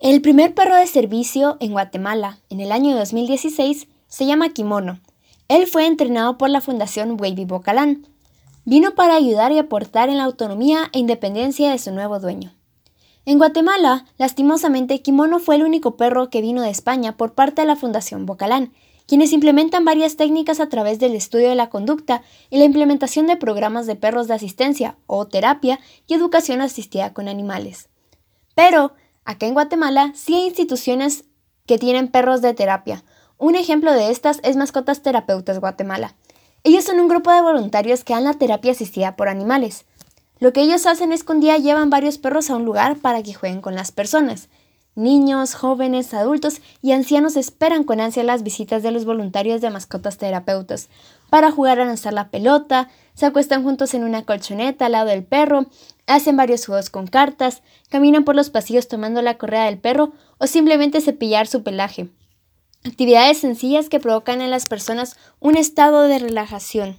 El primer perro de servicio en Guatemala, en el año 2016, se llama Kimono. Él fue entrenado por la Fundación Wavy Bocalán. Vino para ayudar y aportar en la autonomía e independencia de su nuevo dueño. En Guatemala, lastimosamente, Kimono fue el único perro que vino de España por parte de la Fundación Bocalán, quienes implementan varias técnicas a través del estudio de la conducta y la implementación de programas de perros de asistencia o terapia y educación asistida con animales. Pero, acá en Guatemala sí hay instituciones que tienen perros de terapia. Un ejemplo de estas es Mascotas Terapeutas Guatemala. Ellos son un grupo de voluntarios que dan la terapia asistida por animales. Lo que ellos hacen es que un día llevan varios perros a un lugar para que jueguen con las personas. Niños, jóvenes, adultos y ancianos esperan con ansia las visitas de los voluntarios de mascotas terapeutas para jugar a lanzar la pelota, se acuestan juntos en una colchoneta al lado del perro, hacen varios juegos con cartas, caminan por los pasillos tomando la correa del perro o simplemente cepillar su pelaje. Actividades sencillas que provocan en las personas un estado de relajación.